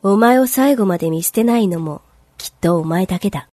お前を最後まで見捨てないのもきっとお前だけだ。